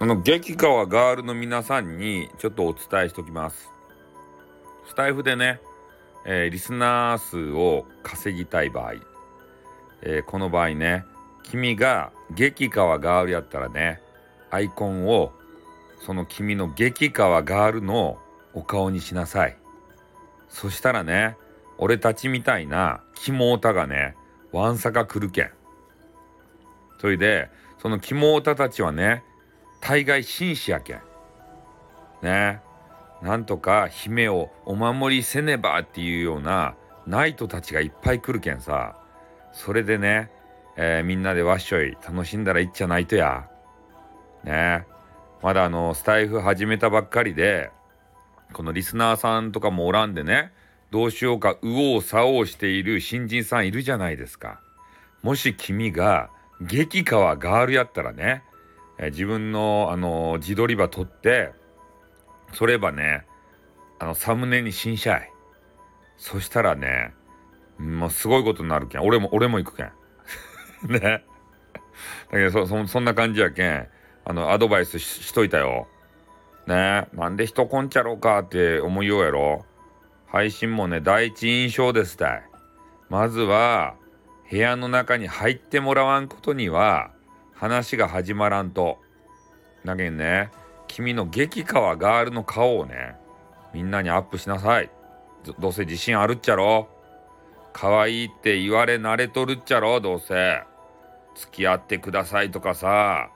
あの激川ガールの皆さんにちょっとお伝えしておきます。スタイフでね、えー、リスナー数を稼ぎたい場合、えー、この場合ね君が激川ガールやったらねアイコンをその君の激川ガールのお顔にしなさい。そしたらね俺たちみたいなキモオタがねワンサカ来るけん。それでそのキモオタたちはね大概紳士やけん。ね。なんとか姫をお守りせねばっていうようなナイトたちがいっぱい来るけんさ。それでね、えー、みんなでわっしょい楽しんだらいっちゃないとや。ね。まだあのスタイフ始めたばっかりでこのリスナーさんとかもおらんでねどうしようか右往左往している新人さんいるじゃないですか。もし君が激川ガールやったらね、え自分のあの自撮り場撮ってそればねあのサムネに新車い。そしたらねもうすごいことになるけん。俺も俺も行くけん。ね。だけどそそそんな感じやけん。あのアドバイスしといたよ。ね。なんで人こんちゃろうかって思いようやろ。配信もね第一印象ですたい。まずは部屋の中に入ってもらわんことには話が始まらんと。だけんね、君の激川ガールの顔をね、みんなにアップしなさい。どうせ自信あるっちゃろ。可愛いって言われ慣れとるっちゃろ、どうせ。付き合ってくださいとかさ、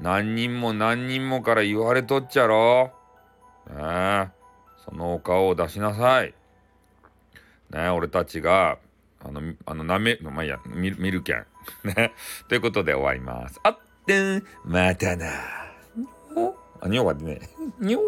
何人も何人もから言われとっちゃろ。ねえ、そのお顔を出しなさい。ねえ、俺たちがあの、あの、なめ、まあ、いや、見るけん。ね。ということで終わります。あってん、またな。にょあ、にょがね。にょ